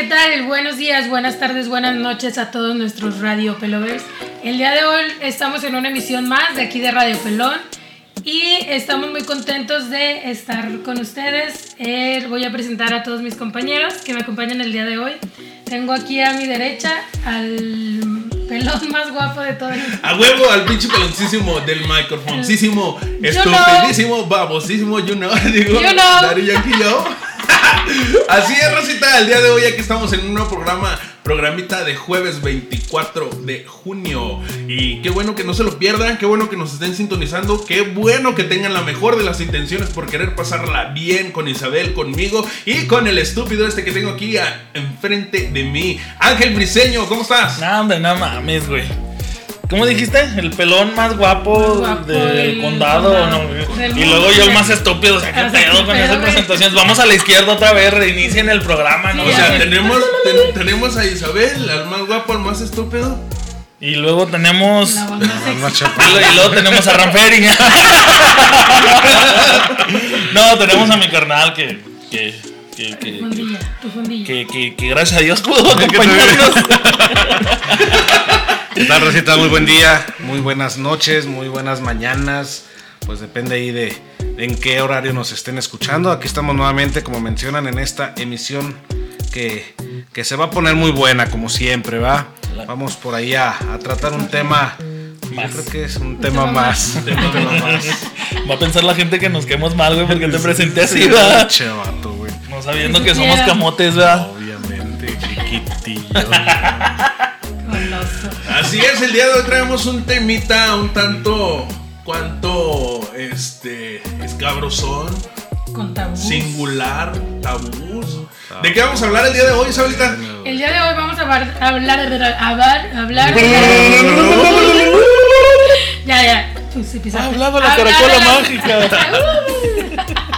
¿qué tal? Buenos días, buenas tardes, buenas noches a todos nuestros Radio Pelovers. El día de hoy estamos en una emisión más de aquí de Radio Pelón y estamos muy contentos de estar con ustedes. Eh, voy a presentar a todos mis compañeros que me acompañan el día de hoy. Tengo aquí a mi derecha al pelón más guapo de todo el A huevo, al pinche peloncísimo del microfoncísimo, estupidísimo, babosísimo, you know, digo, You know. Yankee, yo. Así es, Rosita, el día de hoy aquí estamos en un nuevo programa, programita de jueves 24 de junio. Y qué bueno que no se lo pierdan, qué bueno que nos estén sintonizando, qué bueno que tengan la mejor de las intenciones por querer pasarla bien con Isabel, conmigo y con el estúpido este que tengo aquí enfrente de mí. Ángel Briseño, ¿cómo estás? Hombre, no mames, güey. ¿Cómo dijiste? El pelón más guapo, Más guapo del condado. condado. ¿no? Del Y luego yo el más estúpido. O sea, ¿qué pedo con esas presentaciones? Vamos a la izquierda otra vez, reinicien el programa, ¿no? Sí, O sea, tenemos, ten- tenemos a Isabel, al más guapo, al más estúpido. y luego tenemos. La. Y luego tenemos a Ranferi. no, tenemos a mi carnal que. que, que, que, Fundilla, tu fundilla. que, que- que gracias a Dios pudo acompañarnos. ¿Qué tal, Rosita? Muy buen día, muy buenas noches, muy buenas mañanas. Pues depende ahí de, de en qué horario nos estén escuchando. Aquí estamos nuevamente, como mencionan, en esta emisión que, que se va a poner muy buena, como siempre, ¿va? Vamos por ahí a, a tratar un tema. Yo creo que es un tema tema más. Un tema más. Va a pensar la gente que nos quedemos mal, güey, porque te presenté así, ¿verdad? Che, vato, güey. No sabiendo que somos camotes, ¿verdad? Obviamente, chiquitillo. Así es, el día de hoy traemos un temita un tanto, cuanto, este, escabrosón, Con tabú. singular, tabús. ¿De qué vamos a hablar el día de hoy, Isabelita? El día de hoy vamos a hablar, hablar, hablar, hablar. ya, ya. Tú sí pisaste. Ha hablado la caracola mágica.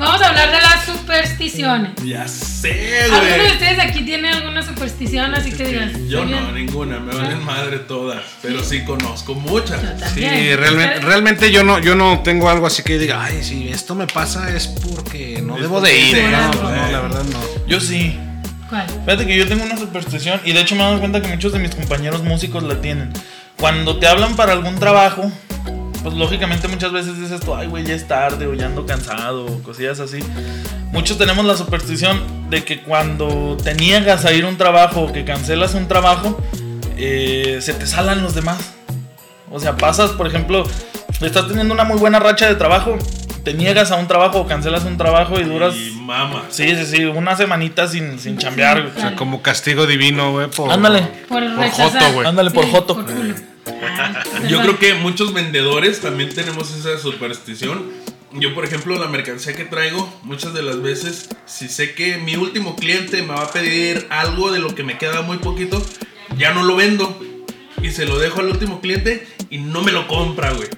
vamos a hablar de las supersticiones. Ya sé, ¿Alguno de güey. ustedes aquí tiene alguna superstición así que digas? Yo "Soy no, bien"? ninguna, me valen madre todas, pero sí conozco muchas. Yo Sí, realmente, realmente yo no, yo no tengo algo así que diga, ay, si esto me pasa es porque no Es debo de ir. sí, No, ¿no? no, la verdad no. Yo sí. ¿Cuál? Fíjate que yo tengo una superstición y de hecho me he dado cuenta que muchos de mis compañeros músicos la tienen. Cuando te hablan para algún trabajo, pues lógicamente muchas veces dices tú, ay güey, ya es tarde o ya ando cansado o cosillas así. Muchos tenemos la superstición de que cuando te niegas a ir a un trabajo o que cancelas un trabajo, eh, se te salan los demás. O sea, pasas, por ejemplo, estás teniendo una muy buena racha de trabajo, te niegas a un trabajo o cancelas un trabajo y duras... Y mama. Sí, sí, sí, una semanita sin, sin chambear. O sea, como castigo divino, güey, por... Ándale. Por, Por rechazar. joto, güey. Ándale, por joto. Por. Ah, Yo creo que muchos vendedores también tenemos esa superstición. Yo, por ejemplo, la mercancía que traigo, muchas de las veces, si sé que mi último cliente me va a pedir algo de lo que me queda muy poquito, ya no lo vendo. Y se lo dejo al último cliente y no me lo compra, güey.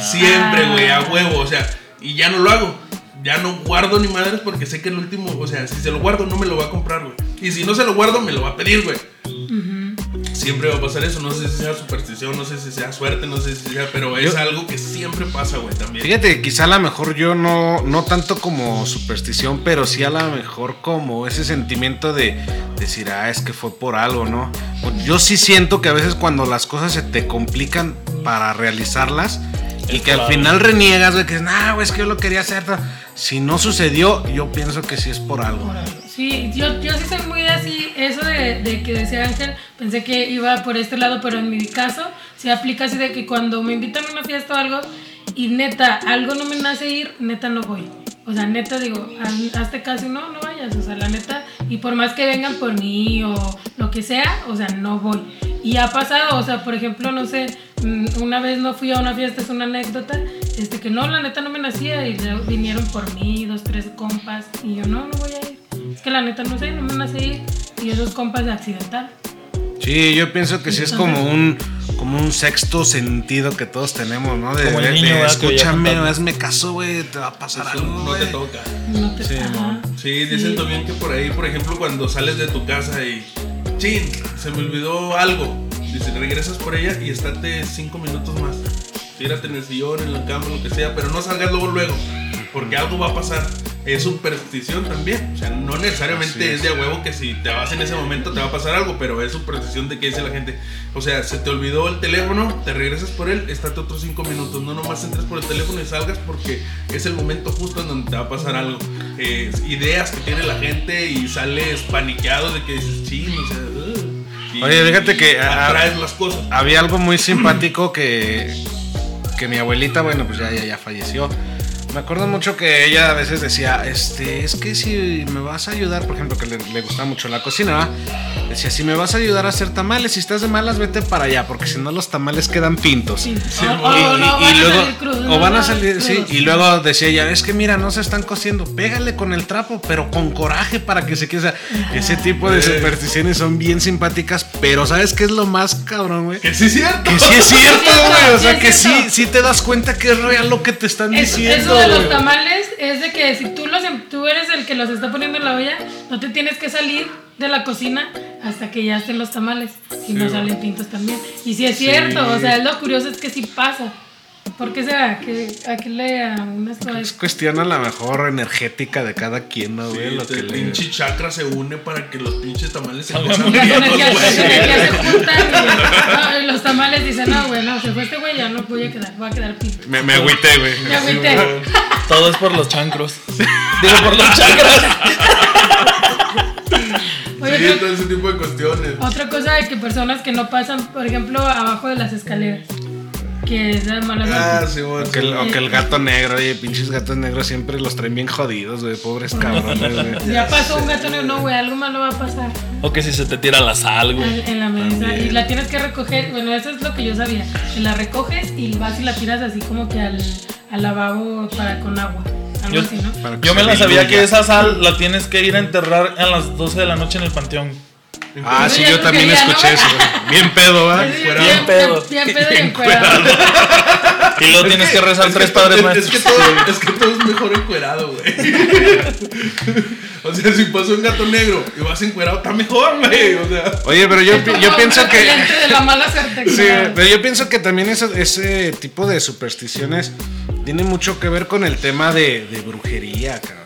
Siempre, güey, a huevo. O sea, y ya no lo hago. Ya no guardo ni madres porque sé que el último, o sea, si se lo guardo no me lo va a comprar, güey. Y si no se lo guardo, me lo va a pedir, güey. Siempre va a pasar eso, no sé si sea superstición, no sé si sea suerte, no sé si sea, pero es Yo- algo que siempre pasa, güey, también. Fíjate, quizá a lo mejor yo no, no tanto como superstición, pero sí a lo mejor como ese sentimiento de decir, ah, es que fue por algo, ¿no? Yo sí siento que a veces cuando las cosas se te complican para realizarlas y Es que al final reniegas de que, nah, güey, es que yo lo quería hacer. Si no sucedió, yo pienso que sí es por algo. Sí, yo, yo sí soy muy así, eso de, de que decía Ángel, pensé que iba por este lado, pero en mi caso se aplica así de que cuando me invitan a una fiesta o algo y neta, algo no me nace ir, neta no voy. O sea, neta digo, haz- hazte caso y no, no vayas, o sea, la neta, y por más que vengan por mí o lo que sea, o sea, no voy. Y ha pasado, o sea, por ejemplo, no sé, mm, una vez no fui a una fiesta, es una anécdota, este que no, la neta no me nacía y vinieron por mí, dos, tres compas, y yo no, no voy a ir. Es que la neta no sé, no me nace ir, y esos compas de accidental. Sí, yo pienso que sí es como un como un sexto sentido que todos tenemos, ¿no? De, Como el de- niño, de, escúchame, hazme caso, güey, te va a pasar Eso algo, no te toca. No te Sí, ajá. Sí, dicen también que por ahí, por ejemplo, cuando sales de tu casa y. Chin, se me olvidó algo. Dice, regresas por ella y estate cinco minutos más. Tírate en el sillón, en la cama, lo que sea, pero no salgas luego, luego. Porque algo va a pasar. Es superstición también. O sea, no necesariamente es. es. de a huevo que si te vas en ese momento te va a pasar algo, pero es superstición de que dice la gente. O sea, se te olvidó el teléfono, te regresas por él, estate otros cinco minutos. No nomás entres por el teléfono y salgas porque es el momento justo en donde te va a pasar algo. Eh, ideas que tiene la gente y sales paniqueado de que dices, ching, o sea. Y- Oye, fíjate que, ah, atraes las cosas. Había algo muy simpático que, que mi abuelita, bueno, pues ya, ya, ya falleció. Me acuerdo mucho que ella a veces decía, este, es que si me vas a ayudar, por ejemplo, que le, le gustaba mucho la cocina, ¿va? decía, si me vas a ayudar a hacer tamales, si estás de malas, vete para allá, porque si no los tamales quedan pintos. Sí. Sí, o, y- o Y, no, y- van y a luego, salir o van a sí, y luego decía ella, es que mira, no se están cociendo, pégale con el trapo, pero con coraje para que se quede. o sea, ese tipo de supersticiones son bien simpáticas, pero ¿sabes qué es lo más cabrón, güey? Que sí es cierto. Que sí es cierto, güey. O sea, que sí, sí te das cuenta que es real lo que te están Es- diciendo. eso de los tamales es de que si tú, los, em- tú eres el que los está poniendo en la olla, no te tienes que salir de la cocina hasta que ya estén los tamales. Y no salen pintos también. Y si es cierto, o sea, lo curioso es que sí pasa. ¿Por qué será? Que aquí le a unas Es cosas. cuestión a la mejor energética de cada quien, ¿no, Sí, güey? lo este que le... pinche chakra se une para que los pinches tamales se no, y los tamales dicen, no, güey, no, se fue este güey, ya no voy a quedar, voy a quedar pinto. Me, me agüité, güey. Me agüité. Todo es por los chancros. Digo, por los chakras. Oye, Sí, todo ese tipo de cuestiones. Otra cosa de que personas que no pasan, por ejemplo, abajo de las escaleras. Que es de mala Ah, sí, bueno. O que, el, o que el gato negro, oye, pinches gatos negros siempre los traen bien jodidos, güey, pobres cabrones, güey. Ya pasó un gato negro, no, güey, algo malo va a pasar O que si se te tira la sal, güey. en, la mesa. Y la tienes que recoger, bueno, eso es lo que yo sabía. Que la recoges y vas y la tiras así como que al, al lavabo para con agua. Algo Yo- así, ¿no? Yo me la sabía que esa sal la tienes que ir a enterrar a las 12 de la noche en el panteón. Ah, sí, Yo lo también escuché eso. Bien pedo, ¿va? Bien, pedo. Bien pedo y encuerado. Y luego tienes que rezar Es tres que- padres es, nuestros. Es que, todo, es que todo es mejor encuerado, güey. o sea, si pasó un gato negro y vas encuerado, está mejor, güey. O sea, Oye, pero yo, pi- yo pienso que... De la mala suerte. Sí, pero yo pienso que también ese, ese tipo de supersticiones tiene mucho que ver con el tema de, de brujería, cabrón.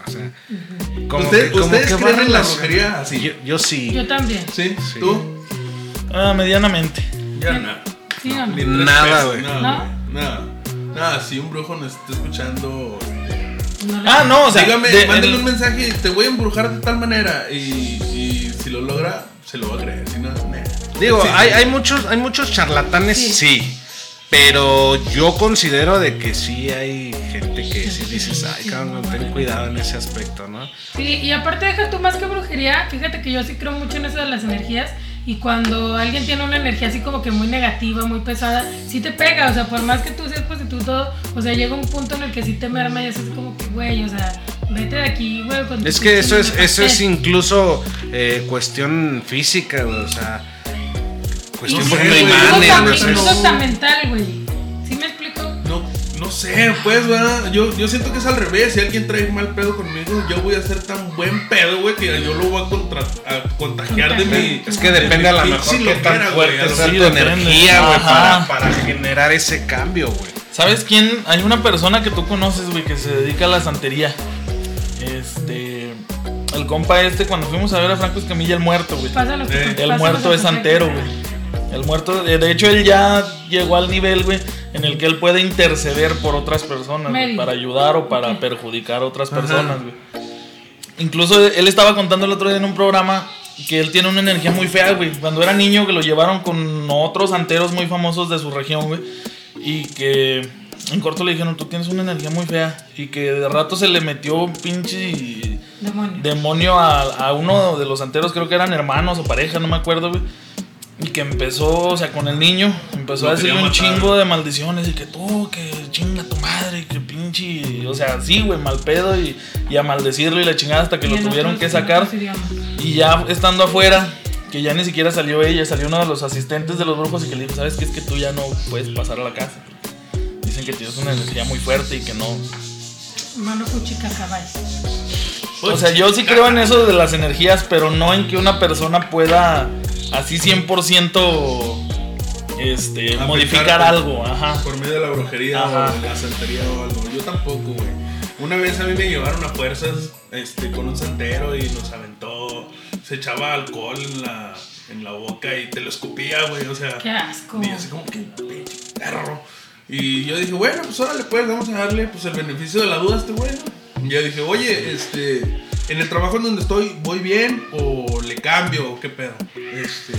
O sea, como ¿Usted- como ustedes creen en la brujería así? Yo, yo sí. Yo también. ¿Sí? Sí. ¿Tú? Ah, medianamente. Ya nada. ¿Sí o no? Ni tres Nada, güey. Nada, ¿No? Nada. Nada, si un brujo nos está escuchando, No le- Ah, no, o sea, dígame, de- mándale el- un mensaje, te voy a embrujar de tal manera. Y, y si lo logra, se lo va a creer. Si no, nah. Digo, Sí, hay, sí. hay muchos, hay muchos charlatanes, Sí. Pero yo considero de que sí hay gente que sí dices, ay, cabrón, ten cuidado en ese aspecto, ¿no? Sí, y aparte deja tú más que brujería, fíjate que yo sí creo mucho en eso de las energías y cuando alguien tiene una energía así como que muy negativa, muy pesada, sí te pega, o sea, por más que tú seas positivo todo, o sea, llega un punto en el que sí te merma y es como que, güey, o sea, vete de aquí, güey. Es que eso es, eso es incluso eh, cuestión física, o sea, cuestión, No por sé, ejemplo, güey, Incluso imanes, tam- güey, o sea, incluso es- hasta mental, güey. ¿Sí me explico? No, no sé, pues, ¿verdad? Yo, yo siento que es al revés. Si alguien trae mal pedo conmigo, yo voy a ser tan buen pedo, güey, que yo lo voy a, contra- a contagiar de mi. Es que depende a mi mejor qué tan fuerte sea tu energía, güey, para, para generar ese cambio, güey. ¿Sabes quién? Hay una persona que tú conoces, güey, que se dedica a la santería. Este. El compa este, cuando fuimos a ver a Franco Escamilla, el muerto, güey. El muerto es santero, güey. El muerto, de de hecho, él ya llegó al nivel, güey, en el que él puede interceder por otras personas, güey, para ayudar o para perjudicar a otras personas, güey. Incluso él estaba contando el otro día en un programa que él tiene una energía muy fea, güey. Cuando era niño que lo llevaron con otros santeros muy famosos de su región, güey. Y que en corto le dijeron, tú tienes una energía muy fea. Y que de rato se le metió un pinche Demonio. demonio a, a uno de los santeros, creo que eran hermanos o pareja, no me acuerdo, güey. Y que empezó, o sea, con el niño, empezó Lo a decirle quería un matar. chingo de maldiciones y que tú, que chinga tu madre, que pinche, o sea, sí, güey, mal pedo y, y a maldecirlo y la chingada hasta que Y lo tuvieron que sacar. Y ya estando afuera, que ya ni siquiera salió ella, salió uno de los asistentes de los brujos y que le dijo, ¿sabes qué? Es que tú ya no puedes pasar a la casa. Dicen que tienes una energía muy fuerte y que no, Mano cuchica caballo. O sea, yo sí creo en eso de las energías, pero no en que una persona pueda así 100% este, modificar algo. Ajá. Por medio de la brujería Ajá. o la santería o algo. Yo tampoco, güey. Una vez a mí me llevaron a fuerzas este, con un santero y nos aventó. Se echaba alcohol en la, en la boca y te lo escupía, güey. O sea. Qué asco. Y así como que, pinche perro. Y yo dije, bueno, pues órale, pues vamos a darle pues el beneficio de la duda a este güey. ¿no? Y yo dije, oye, este, en el trabajo en donde estoy, ¿voy bien o le cambio o qué pedo? Este,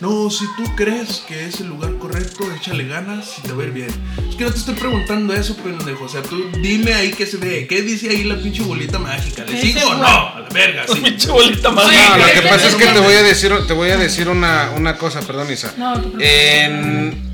no, si tú crees que es el lugar correcto, échale ganas y te va a ir bien. Es que no te estoy preguntando eso, pendejo. O sea, tú dime ahí qué se ve. ¿Qué dice ahí la pinche bolita mágica? ¿Le ¿Qué sigo o no? A la verga, sí. Pinche bolita. Oye, No, lo ¿crees que pasa es que te voy a decir, te voy a decir una, una cosa, perdón, Isa. No. En,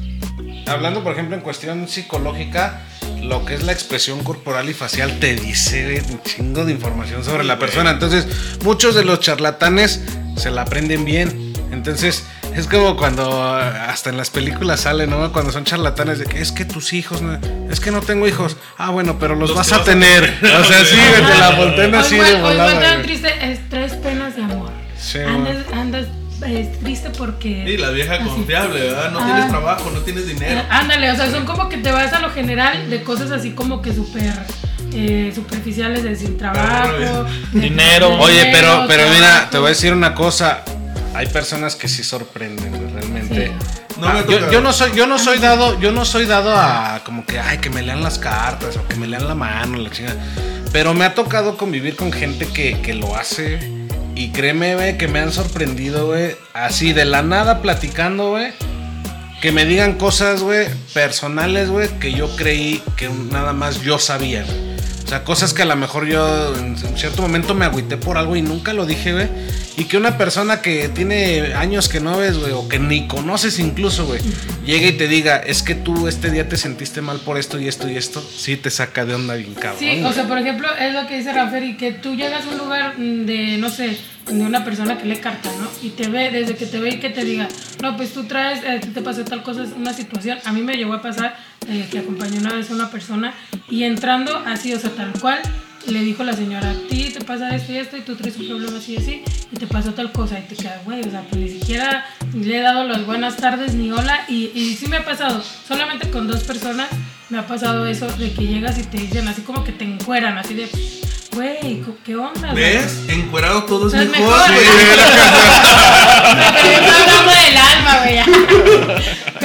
hablando, por ejemplo, en cuestión psicológica, lo que es la expresión corporal y facial te dice un chingo de información sobre la persona. Entonces, muchos de los charlatanes se la aprenden bien. Entonces, es como cuando hasta en las películas sale, ¿no? Cuando son charlatanes de que es que tus hijos, no- es que no tengo hijos. Ah, bueno, pero los, Los vas a vas a tener. O sea, sí, te la voltean así de volada. triste, porque. Sí, la vieja Así. confiable, ¿verdad? No Ah. tienes trabajo, no tienes dinero. Eh, Ándale, o sea, son como que te vas a lo general de cosas así como que súper eh, superficiales de sin trabajo, de- Dinero. de Oye, pero, pero mira, te voy a decir una cosa. Hay personas que sí sorprenden, realmente. Sí. No me Ah, ha yo, tocado. yo no soy, yo no soy dado, yo no soy dado a como que ay que me lean las cartas o que me lean la mano, la chingada. Pero me ha tocado convivir con gente que, que lo hace. Y créeme, güey, que me han sorprendido, güey. Así de la nada platicando, güey. Que me digan cosas, güey, personales, güey, que yo creí que nada más yo sabía, güey. O sea, cosas que a lo mejor yo en cierto momento me agüité por algo y nunca lo dije, güey. Y que una persona que tiene años que no ves, güey, o que ni conoces incluso, güey, llegue y te diga, es que tú este día te sentiste mal por esto y esto y esto, sí te saca de onda bien cabrón. Sí, o sea, por ejemplo, es lo que dice Rafael y que tú llegas a un lugar de, no sé, de una persona que lee carta, ¿no? Y te ve, desde que te ve y que te diga, no, pues tú traes, eh, te pasó tal cosa, una situación. A mí me llegó a pasar eh, que acompañé una vez a una persona y entrando así, o sea, tal cual, le dijo la señora, a ti te pasa esto y esto y tú traes un problema así y así y te pasó tal cosa y te quedas, güey, o sea, pues ni siquiera le he dado las buenas tardes ni hola y, y sí me ha pasado, solamente con dos personas me ha pasado eso de que llegas y te dicen así como que te encueran, así de, güey, ¿qué onda? güey?" ¿Ves? Encuerado todo es mejor, güey. Hablando del alma, güey.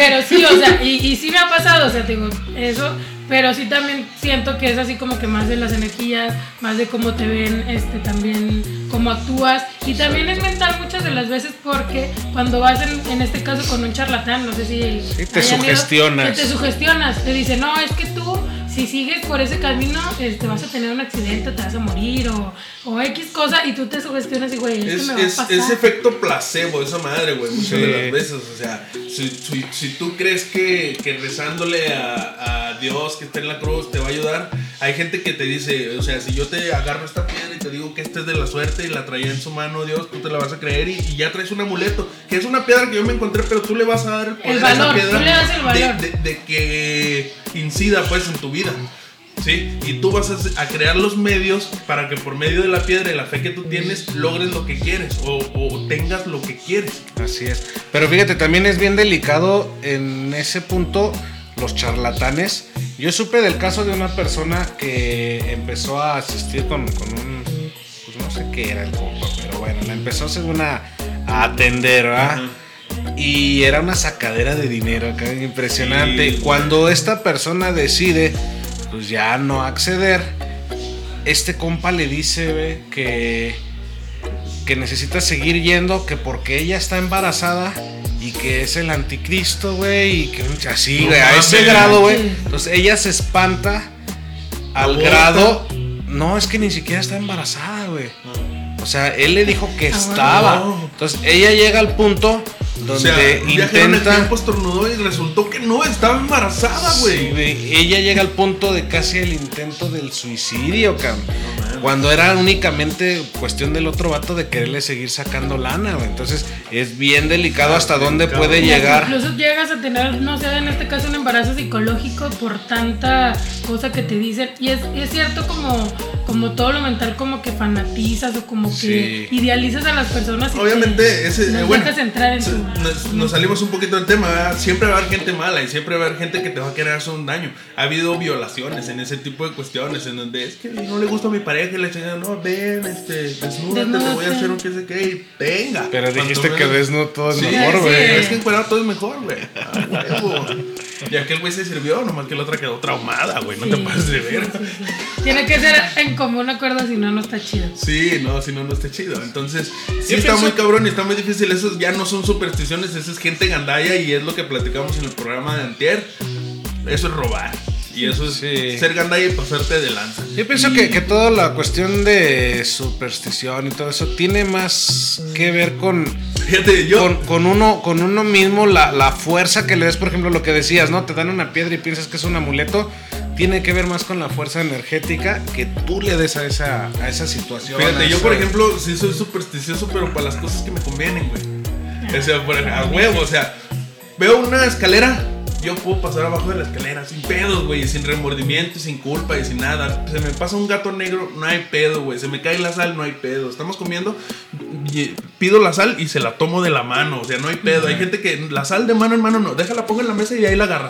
Pero sí, o sea, y, y sí me ha pasado, o sea, te digo, eso, pero sí también siento que es así como que más de las energías, más de cómo te ven, este, también cómo actúas. Y también es mental muchas de las veces porque cuando vas en, en este caso con un charlatán, no sé si... Sí, te ido, sugestionas. que te sugestionas, te dice, no, es que tú si sigues por ese camino, este, vas a tener un accidente, te vas a morir o, o X cosa y tú te sugestionas y, güey, es, me va es, a pasar. es efecto placebo esa madre, güey, muchas Sí. de las veces. O sea, si, si- si tú crees que, que rezándole a, a Dios que está en la cruz te va a ayudar, hay gente que te dice, o sea, si yo te agarro esta piedra y te digo que esta es de la suerte y la traía en su mano Dios, tú te la vas a creer y, y ya traes un amuleto, que es una piedra que yo me encontré, pero tú le vas a dar el poder El a esa valor, piedra tú le das el de- valor. de- de que incida pues en tu vida. ¿Sí? Y tú vas a, a crear los medios para que por medio de la piedra y la fe que tú tienes logres lo que quieres o, o tengas lo que quieres. Así es. Pero fíjate, también es bien delicado en ese punto los charlatanes. Yo supe del caso de una persona que empezó a asistir con, con un... Pues no sé qué era el compa, pero bueno, la empezó según a, a atender, ¿verdad? Y era una sacadera de dinero acá, impresionante. Sí. Cuando esta persona decide, pues ya no acceder, este compa le dice ve, que, que necesita seguir yendo, que porque ella está embarazada y que es el anticristo, güey, y que así, No güey, a ese grado, güey. Entonces ella se espanta al Aborta. grado. No, es que ni siquiera está embarazada, güey. O sea, él le dijo que Ah, estaba. Entonces ella llega al punto O donde sea, en el intenta. tiempo estornudó y resultó que no estaba embarazada, Sí, güey. güey, ella llega al punto de casi el intento del suicidio, cabrón. Cuando era únicamente cuestión del otro vato de quererle seguir sacando lana, güey. Entonces es bien delicado hasta dónde puede llegar. Incluso llegas a tener, no sé, en este caso un embarazo psicológico por tanta cosa que te dicen. Y es, es cierto como, como todo lo mental como que fanatizas o como que Sí. idealizas a las personas. y Obviamente, te- ese, no eh, bueno, entrar en se- tu... nos, nos salimos un poquito del tema, ¿verdad? siempre va a haber gente mala y siempre va a haber gente que te va a querer hacer un daño. Ha habido violaciones en ese tipo de cuestiones, en donde es que no le gusta a mi pareja y le dicen, no, ven, este, desnúdate, te voy a hacer un qué sé qué, y venga. Pero dijiste que menos- desnudo todo es Sí, mejor, sí. güey. Es que encuadrado todo es mejor, güey. Ah, huevo. Y aquel güey se sirvió, nomás que la otra quedó traumada, güey. No te pases de ver. Tiene que ser en común acuerdo, si no, no está chido. Sí, no, si no, no está chido. Entonces, sí está pienso- muy cabrón y está muy difícil. Esos ya no son supersticiones, eso es gente gandalla y es lo que platicamos en el programa de Antier. Eso es robar. Y eso es Sí. ser gandalla y pasarte de lanza. Yo pienso que, que toda la cuestión de superstición y todo eso tiene más que ver con, Fíjate, yo. con, con uno, con uno mismo, la, la fuerza que le des, por ejemplo, lo que decías, ¿no? Te dan una piedra y piensas que es un amuleto. Tiene que ver más con la fuerza energética que tú le des a esa, a esa situación. Fíjate, yo por ejemplo, sí soy supersticioso, pero para las cosas que me convienen, güey. O sea, por, a huevo, o sea, veo una escalera, yo puedo pasar abajo de la escalera sin pedos, güey, sin remordimiento, sin culpa y sin nada. Se me pasa un gato negro, no hay pedo, güey. Se me cae la sal, no hay pedo. Estamos comiendo, y pido la sal y se la tomo de la mano, o sea, no hay pedo. Hay gente que la sal de mano en mano no, déjala, ponga en la mesa y ahí la agarra.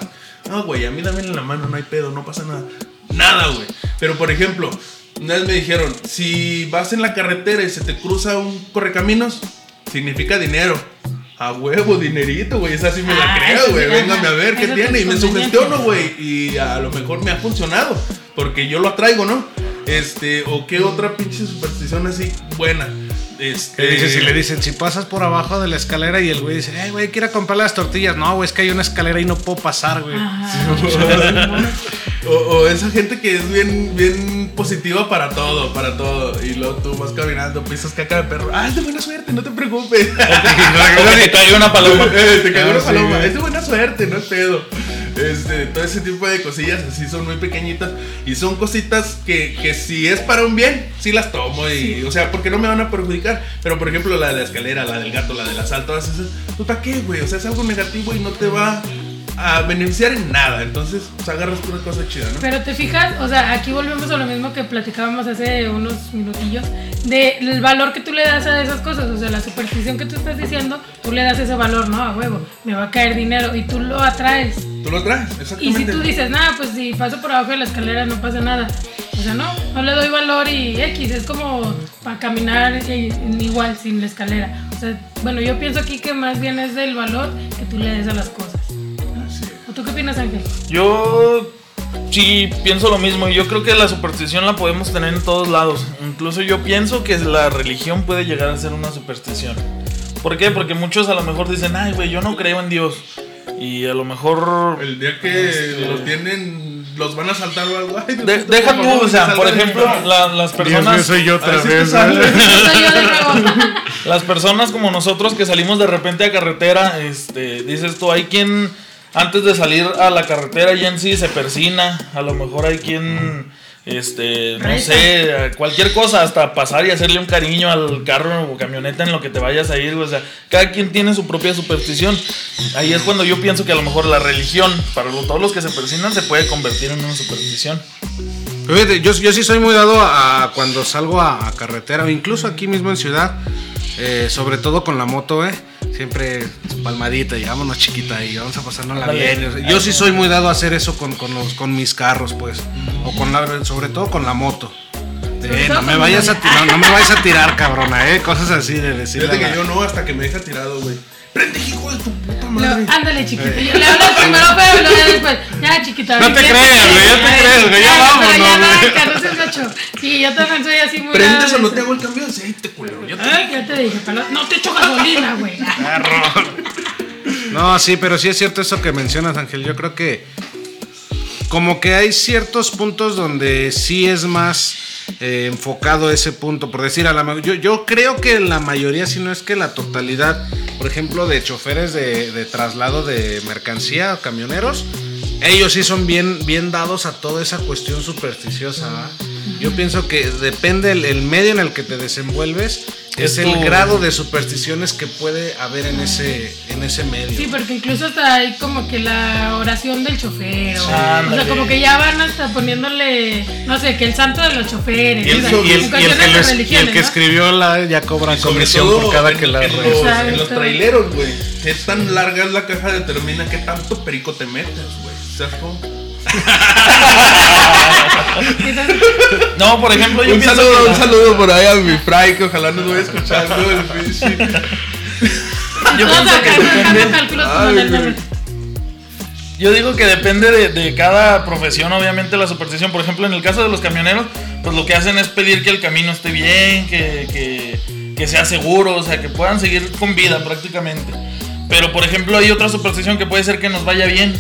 No, güey, a mí dame en la mano, no hay pedo, no pasa nada. Nada, güey. Pero por ejemplo, una vez me dijeron, si vas en la carretera y se te cruza un correcaminos, significa dinero. A huevo, dinerito, güey. Esa sí me la Ah, creo, güey. sí, Véngame a ver qué tiene. Y me sugestiono, güey. Y a lo mejor me ha funcionado. Porque yo lo atraigo, ¿no? Este, o qué otra pinche superstición así buena. Este. Si le dicen, si pasas por abajo de la escalera y el güey dice, hey, güey, quiero comprar las tortillas. No, güey, es que hay una escalera y no puedo pasar, güey. O, o esa gente que es bien, bien positiva para todo, para todo. Y luego tú vas caminando, pisas caca de perro. Ah, es de buena suerte, no te preocupes. Te cayó una paloma. Eh, te Ah, una sí, paloma. es de buena suerte, no es pedo. Este, todo ese tipo de cosillas así son muy pequeñitas. Y son cositas que, que si es para un bien, sí las tomo. Y, O sea, porque no me van a perjudicar. Pero por ejemplo, la de la escalera, la del gato, la del asalto, todas esas. ¿Tú para qué, güey? O sea, es algo negativo y no te va a beneficiar en nada. Entonces, pues agarras pura cosa chida, ¿no? Pero te fijas, o sea, aquí volvemos a lo mismo que platicábamos hace unos minutillos, del valor que tú le das a esas cosas, o sea, la superstición que tú estás diciendo, tú le das ese valor, ¿no? A huevo, me va a caer dinero y tú lo atraes. Tú lo traes, Y exactamente. si tú dices, nada, pues si paso por abajo de la escalera no pasa nada. O sea, no, no le doy valor y X, es como para caminar igual sin la escalera. O sea, bueno, yo pienso aquí que más bien es del valor que tú le des a las cosas. Así es. ¿O tú qué opinas, Ángel? Yo sí pienso lo mismo. y Yo creo que la superstición la podemos tener en todos lados. Incluso yo pienso que la religión puede llegar a ser una superstición. ¿Por qué? Porque muchos a lo mejor dicen, ay, güey, yo no creo en Dios. Y a lo mejor... El día que lo tienen, los van a saltar o algo. Ay, De- deja tú, o sea, por ejemplo, la- las personas... yo A ver si te sale. Soy yo de nuevo. Las personas como nosotros que salimos de repente a carretera, este, dices tú, hay quien antes de salir a la carretera ya en sí se persina, a lo mejor hay quien, este, no sé, cualquier cosa, hasta pasar y hacerle un cariño al carro o camioneta en lo que te vayas a ir, o sea, cada quien tiene su propia superstición. Ahí es cuando yo pienso que a lo mejor la religión, para todos los que se persinan, se puede convertir en una superstición. Fíjate, yo, yo sí soy muy dado a, a cuando salgo a, a carretera o incluso aquí mismo en ciudad, eh, sobre todo con la moto, eh, siempre palmadita y vámonos chiquita y vamos a pasárnosla Ándale. bien. O sea, Yo sí soy muy dado a hacer eso con, con, los, con mis carros, pues, o con la, sobre todo con la moto. Todo no, me vayas a, ti- no, no me vayas a tirar, cabrona, eh, cosas así de a que la- yo no, hasta que me deja tirado, güey. Prende, hijo de tu puta Lo- madre. ándale, chiquito. Yo le hablo primero, pero luego ya después. Ya, chiquita. No te creas, güey, ya te Ay, creas, güey, ya pero vámonos, Ya güey. arranca, no seas gacho. Sí, yo también soy así muy. Prendes o no te hago el cambio de aceite, culero. Yo te Ah, Ya te dije, pero no te echo gasolina, güey. No, sí, pero sí es cierto eso que mencionas, Ángel. Yo creo que como que hay ciertos puntos donde sí es más eh, enfocado ese punto. Por decir, a la, yo, yo creo que la mayoría, si no es que la totalidad, por ejemplo, de choferes de, de traslado de mercancía o camioneros, ellos sí son bien, bien dados a toda esa cuestión supersticiosa. Yo pienso que depende el, el medio en el que te desenvuelves, es, Es el grado de supersticiones que puede haber en ese, en ese medio. Sí, porque incluso hasta hay como que la oración del chofer. O, o sea, como que ya van hasta poniéndole, no sé, que el santo de los choferes. Y el, o sea, y el- y el que, es- y el que ¿no? escribió la ya cobra comisión todo por cada en, que la en los, Exacto. en los traileros, güey. Qué tan larga es la caja determina qué tanto perico te metes, güey. ¿Sabes cómo? No, por ejemplo, yo Un pienso saludo, que un la- saludo por ahí a mi fry que ojalá nos vaya escuchando el pinche. yo pienso que depende- Ay, meme. Yo digo que depende de, de cada profesión, obviamente, la superstición. Por ejemplo, en el caso de los camioneros, pues lo que hacen es pedir que el camino esté bien, que, que- que sea seguro, o sea, que puedan seguir con vida prácticamente. Pero, por ejemplo, hay otra superstición que puede ser que nos vaya bien.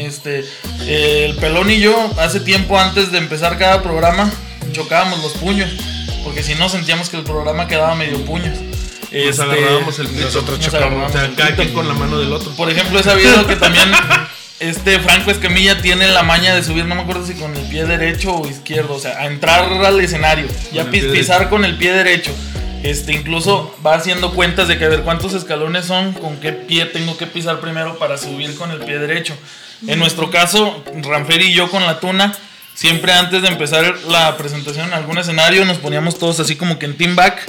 Este, eh, el pelón y yo, hace tiempo antes de empezar cada programa, chocábamos los puños. Porque si no, sentíamos que el programa quedaba medio puños. Nos Este, agarrábamos el pito. nosotros nos O sea, cada quien con la mano del otro. Por ejemplo, he sabido que también este Franco Escamilla tiene la maña de subir, no me acuerdo si con el pie derecho o izquierdo, o sea, a entrar al escenario, ya pisar con el pie derecho. Este, incluso va haciendo cuentas de que a ver cuántos escalones son, con qué pie tengo que pisar primero para subir con el pie derecho. En nuestro caso, Ranfer y yo con la tuna, siempre antes de empezar la presentación en algún escenario, nos poníamos todos así como que en team back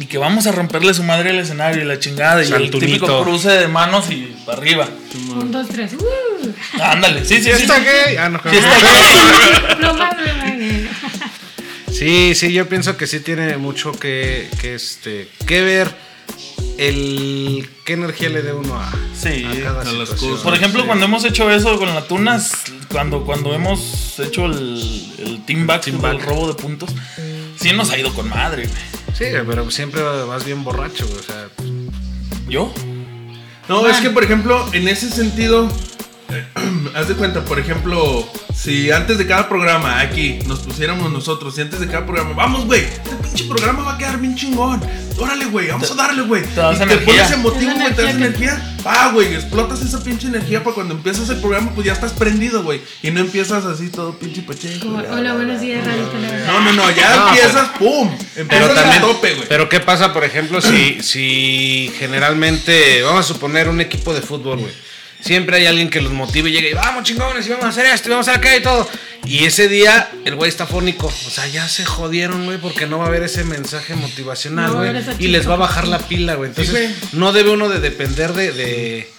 y que vamos a romperle su madre el escenario y la chingada y el típico cruce de manos y para arriba. Un, dos, tres. Uh, Ándale, sí, sí, sí. ¿Está gay? Ah, no, Sí, Sí, sí, yo pienso que sí tiene mucho que, que, este, que ver el qué energía le dé uno a, Sí, a cada a las cosas. Por ejemplo, Sí. cuando hemos hecho eso con la tunas, cuando, cuando hemos hecho el, el team back, Team el robo de puntos, sí nos ha ido con madre, güey. Sí, pero siempre vas bien borracho, güey, o sea, ¿Yo? No, es que por ejemplo, en ese sentido, haz de cuenta, por ejemplo, si antes de cada programa aquí nos pusiéramos nosotros y antes de cada programa, vamos, güey, este pinche programa va a quedar bien chingón. Órale, güey, vamos a darle, güey. Y te energía. pones emotivo, güey, te das energía energía. Ah, güey, explotas esa pinche energía para cuando empiezas el programa, pues ya estás prendido, güey. Y no empiezas así todo pinche pacheco. Como, Hola, buenos días, Radio. No, no, no, ya No, empiezas, pum. pero Empiezas también, a tope, güey. pero qué pasa, por ejemplo, si, si generalmente, vamos a suponer un equipo de fútbol, güey. Siempre hay alguien que los motive y llega y vamos chingones y vamos a hacer esto y vamos a hacer acá y todo. Y ese día el güey está fónico. O sea, ya se jodieron, güey, porque no va a haber ese mensaje motivacional, güey. y les va a bajar la pila, güey. Entonces, no debe uno de depender de, de,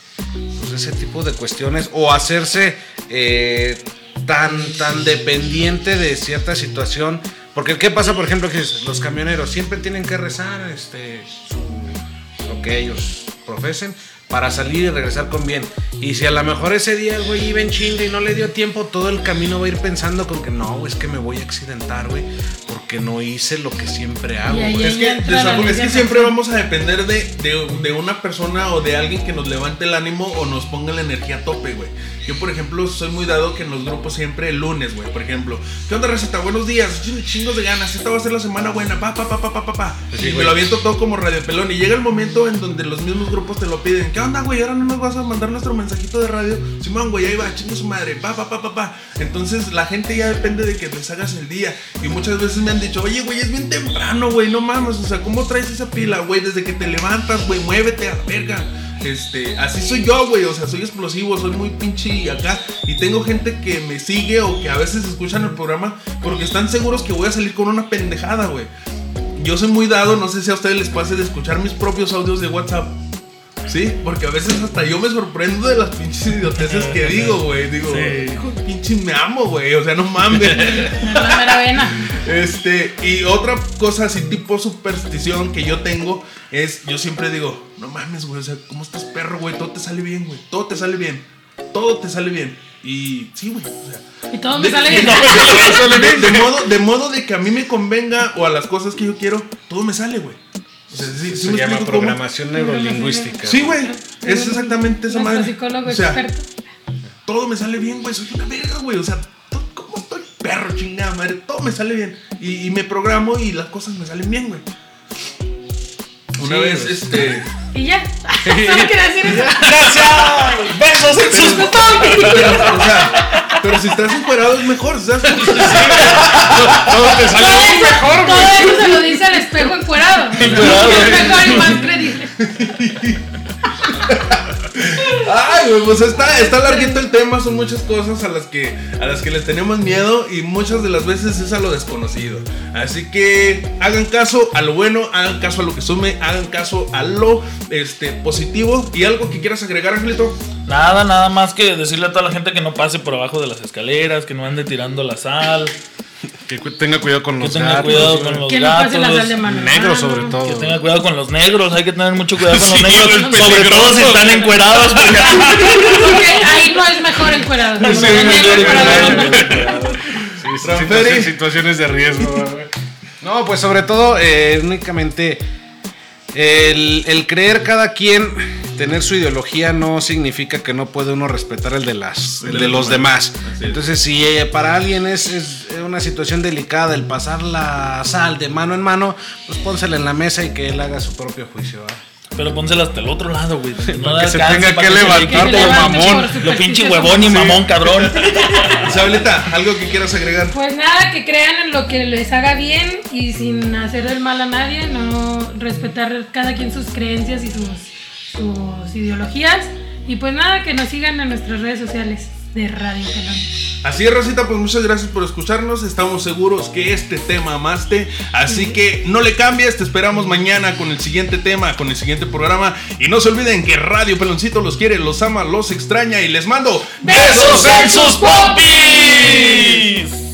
pues, ese tipo de cuestiones o hacerse eh, tan, tan dependiente de cierta situación. Porque ¿qué pasa, por ejemplo, que los camioneros siempre tienen que rezar este, su- lo que ellos profesen para salir y regresar con bien. Y si a lo mejor ese día el güey iba en chinga y no le dio tiempo, todo el camino va a ir pensando con que no, es que me voy a accidentar, güey, porque no hice lo que siempre hago. Y ahí güey". Es que, ya entra la desafo- es que leyenda. siempre vamos a depender de, de- de una persona o de alguien que nos levante el ánimo o nos ponga la energía a tope, güey. Yo, por ejemplo, soy muy dado que en los grupos siempre el lunes, güey. Por ejemplo, ¿qué onda, receta? Buenos días, chin- chingos de ganas. Esta va a ser la semana buena, pa, pa, pa, pa, pa, pa, pa. Sí, y me lo aviento todo como radio pelón. Y llega el momento en donde los mismos grupos te lo piden. ¿Qué onda, güey? Ahora no nos vas a mandar nuestro mensajito de radio. Simón, güey, ahí va, chingo su madre, pa, pa, pa, pa, pa. Entonces, la gente ya depende de que les hagas el día. Y muchas veces me han dicho, oye, güey, es bien temprano, güey, no mames. O sea, ¿cómo traes esa pila, güey? Desde que te levantas, güey, muévete a la verga. Este, así soy yo, güey, o sea, soy explosivo, soy muy pinche acá. Y tengo gente que me sigue o que a veces escuchan el programa porque están seguros que voy a salir con una pendejada, güey. Yo soy muy dado, no sé si a ustedes les pase de escuchar mis propios audios de WhatsApp. Sí, porque a veces hasta yo me sorprendo de las pinches idioteces que digo, güey. Digo, Sí. hijo de pinche me amo, güey. O sea, no mames. La maravena. Este, y otra cosa así tipo superstición que yo tengo es, yo siempre digo, no mames, güey, o sea, ¿cómo estás perro, güey? Todo te sale bien, güey, todo te sale bien, todo te sale bien. Y sí, güey, o sea, Y todo me de- sale bien. de, de modo, de modo de que a mí me convenga o a las cosas que yo quiero, todo me sale, güey. O sea, sí, sí Se llama cómo? programación neurolingüística. Sí, güey, es exactamente esa madre. psicólogo O sea, experto. todo me sale bien, güey. Soy una verga, güey. O sea, ¿cómo estoy perro, chingada madre? Todo me sale bien. Y, y me programo y las cosas me salen bien, güey. Una Sí, vez, güey. este. Y ya. Solo quería decir eso. ¡Gracias! ¡Besos en sus. Pero, o sea, pero si estás encuerado es mejor, ¿sabes? Todo te sale Todo eso, mejor, todo güey. eso se lo dice al espejo encuerado. Encuerado. Es mejor y más creíble. Ay, güey, pues está, está larguito el tema, son muchas cosas a las que a las que les tenemos miedo y muchas de las veces es a lo desconocido. Así que hagan caso a lo bueno, hagan caso a lo que sume, hagan caso a lo este positivo y algo que quieras agregar, Angelito. Nada, nada más que decirle a toda la gente que no pase por abajo de las escaleras, que no ande tirando la sal, Que tenga cuidado con que los tenga gatos. cuidado con los Que no pase la sal de mano. Negros sobre Ah, todo. Que tenga cuidado con los negros, hay que tener mucho cuidado con los Sí, negros, es sobre todo si están encuerados. porque- Porque ahí no es mejor encuerado. Sí, No. Sí, situaciones, situaciones de riesgo. güey. No, pues sobre todo, eh, únicamente el, el creer cada quien, tener su ideología no significa que no puede uno respetar el de las, el de los demás. Entonces, si eh, para alguien es, es una situación delicada el pasar la sal de mano en mano, pues pónsela en la mesa y que él haga su propio juicio. Pero pónsela hasta el otro lado, güey. no que se alcance, tenga que levantar por levante mamón. Lo pinche huevón y mamón, cabrón. Isabelita, algo que quieras agregar. Pues nada, que crean en lo que les haga bien y sin hacer el mal a nadie, no respetar cada quien sus creencias y sus, sus ideologías. Y pues nada, que nos sigan en nuestras redes sociales de Radio Pelón. Así es, Rosita, pues muchas gracias por escucharnos. Estamos seguros que este tema amaste. Así que no le cambies, te esperamos mañana con el siguiente tema, con el siguiente programa. Y no se olviden que Radio Peloncito los quiere, los ama, los extraña y les mando besos en sus popis.